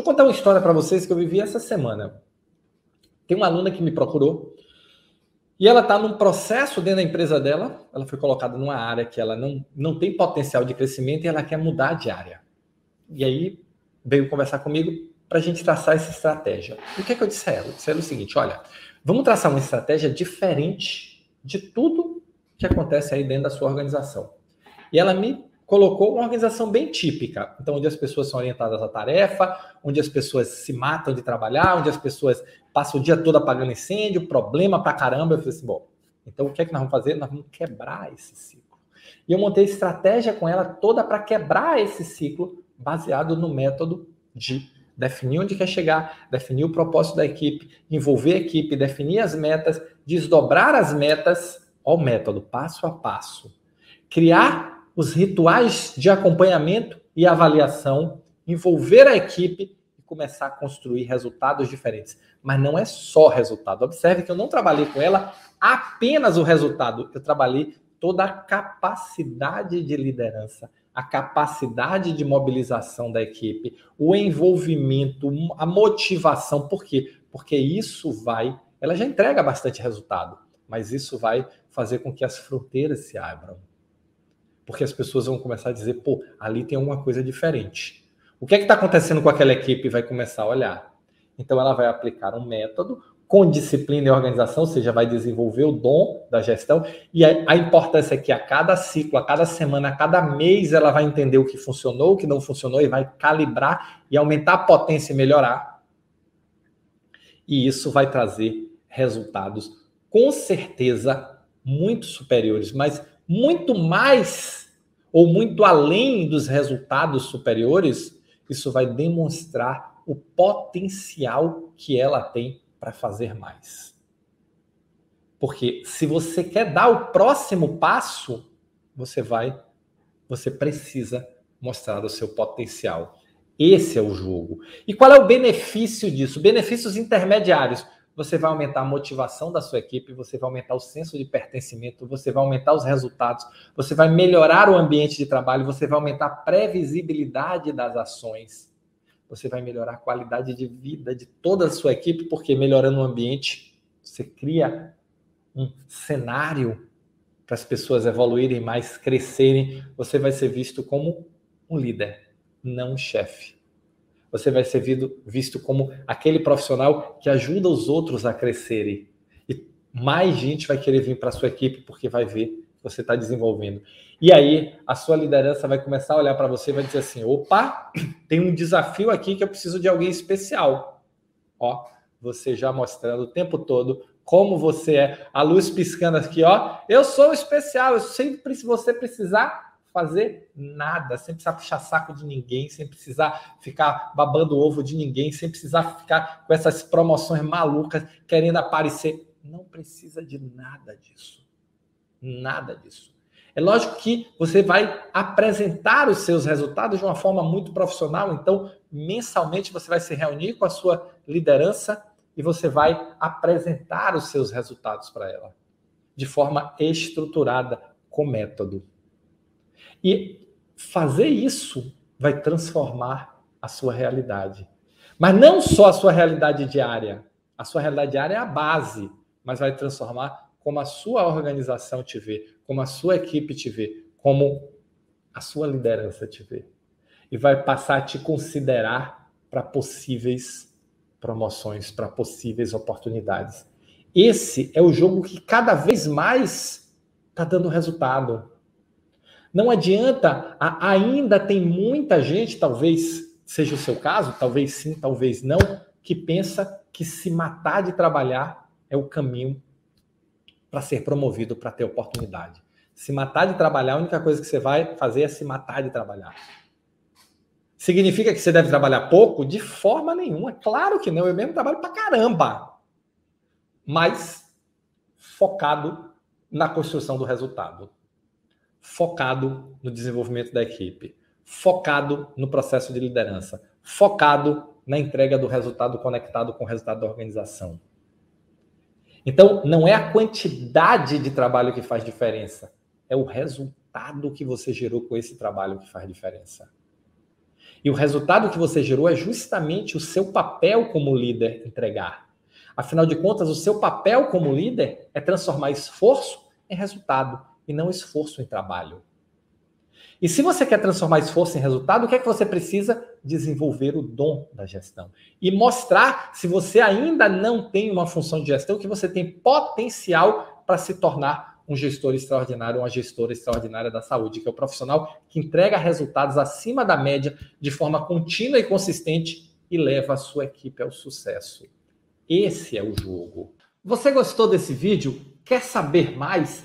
eu contar uma história para vocês que eu vivi essa semana. Tem uma aluna que me procurou e ela está num processo dentro da empresa dela. Ela foi colocada numa área que ela não, não tem potencial de crescimento e ela quer mudar de área. E aí veio conversar comigo para a gente traçar essa estratégia. E o que, é que eu disse a ela? Eu disse a ela o seguinte: olha, vamos traçar uma estratégia diferente de tudo que acontece aí dentro da sua organização. E ela me colocou uma organização bem típica. Então, onde as pessoas são orientadas à tarefa, onde as pessoas se matam de trabalhar, onde as pessoas passam o dia todo apagando incêndio, problema pra caramba. Eu falei assim, bom, então o que é que nós vamos fazer? Nós vamos quebrar esse ciclo. E eu montei estratégia com ela toda para quebrar esse ciclo, baseado no método de definir onde quer chegar, definir o propósito da equipe, envolver a equipe, definir as metas, desdobrar as metas, ó o método, passo a passo. Criar os rituais de acompanhamento e avaliação, envolver a equipe e começar a construir resultados diferentes. Mas não é só resultado. Observe que eu não trabalhei com ela apenas o resultado, eu trabalhei toda a capacidade de liderança, a capacidade de mobilização da equipe, o envolvimento, a motivação. Por quê? Porque isso vai, ela já entrega bastante resultado, mas isso vai fazer com que as fronteiras se abram porque as pessoas vão começar a dizer, pô, ali tem alguma coisa diferente. O que é que está acontecendo com aquela equipe? Vai começar a olhar. Então ela vai aplicar um método com disciplina e organização, ou seja, vai desenvolver o dom da gestão. E a, a importância é que a cada ciclo, a cada semana, a cada mês, ela vai entender o que funcionou, o que não funcionou, e vai calibrar e aumentar a potência e melhorar. E isso vai trazer resultados, com certeza, muito superiores, mas muito mais ou muito além dos resultados superiores, isso vai demonstrar o potencial que ela tem para fazer mais. Porque se você quer dar o próximo passo, você vai, você precisa mostrar o seu potencial. Esse é o jogo. E qual é o benefício disso? Benefícios intermediários você vai aumentar a motivação da sua equipe, você vai aumentar o senso de pertencimento, você vai aumentar os resultados, você vai melhorar o ambiente de trabalho, você vai aumentar a previsibilidade das ações, você vai melhorar a qualidade de vida de toda a sua equipe, porque melhorando o ambiente, você cria um cenário para as pessoas evoluírem mais, crescerem, você vai ser visto como um líder, não um chefe você vai ser visto como aquele profissional que ajuda os outros a crescerem. E mais gente vai querer vir para a sua equipe porque vai ver que você está desenvolvendo. E aí a sua liderança vai começar a olhar para você e vai dizer assim: opa, tem um desafio aqui que eu preciso de alguém especial. Ó, você já mostrando o tempo todo como você é, a luz piscando aqui, ó. Eu sou especial, eu sempre se você precisar, fazer nada, sem precisar puxar saco de ninguém, sem precisar ficar babando ovo de ninguém, sem precisar ficar com essas promoções malucas querendo aparecer. Não precisa de nada disso. Nada disso. É lógico que você vai apresentar os seus resultados de uma forma muito profissional, então mensalmente você vai se reunir com a sua liderança e você vai apresentar os seus resultados para ela de forma estruturada, com método. E fazer isso vai transformar a sua realidade. Mas não só a sua realidade diária. A sua realidade diária é a base, mas vai transformar como a sua organização te vê, como a sua equipe te vê, como a sua liderança te vê. E vai passar a te considerar para possíveis promoções, para possíveis oportunidades. Esse é o jogo que cada vez mais está dando resultado. Não adianta, ainda tem muita gente, talvez seja o seu caso, talvez sim, talvez não, que pensa que se matar de trabalhar é o caminho para ser promovido, para ter oportunidade. Se matar de trabalhar, a única coisa que você vai fazer é se matar de trabalhar. Significa que você deve trabalhar pouco? De forma nenhuma. Claro que não. Eu mesmo trabalho para caramba. Mas focado na construção do resultado focado no desenvolvimento da equipe, focado no processo de liderança, focado na entrega do resultado conectado com o resultado da organização. Então, não é a quantidade de trabalho que faz diferença, é o resultado que você gerou com esse trabalho que faz diferença. E o resultado que você gerou é justamente o seu papel como líder entregar. Afinal de contas, o seu papel como líder é transformar esforço em resultado e não esforço em trabalho. E se você quer transformar esforço em resultado, o que é que você precisa? Desenvolver o dom da gestão. E mostrar, se você ainda não tem uma função de gestão, que você tem potencial para se tornar um gestor extraordinário, uma gestora extraordinária da saúde, que é o profissional que entrega resultados acima da média de forma contínua e consistente e leva a sua equipe ao sucesso. Esse é o jogo. Você gostou desse vídeo? Quer saber mais?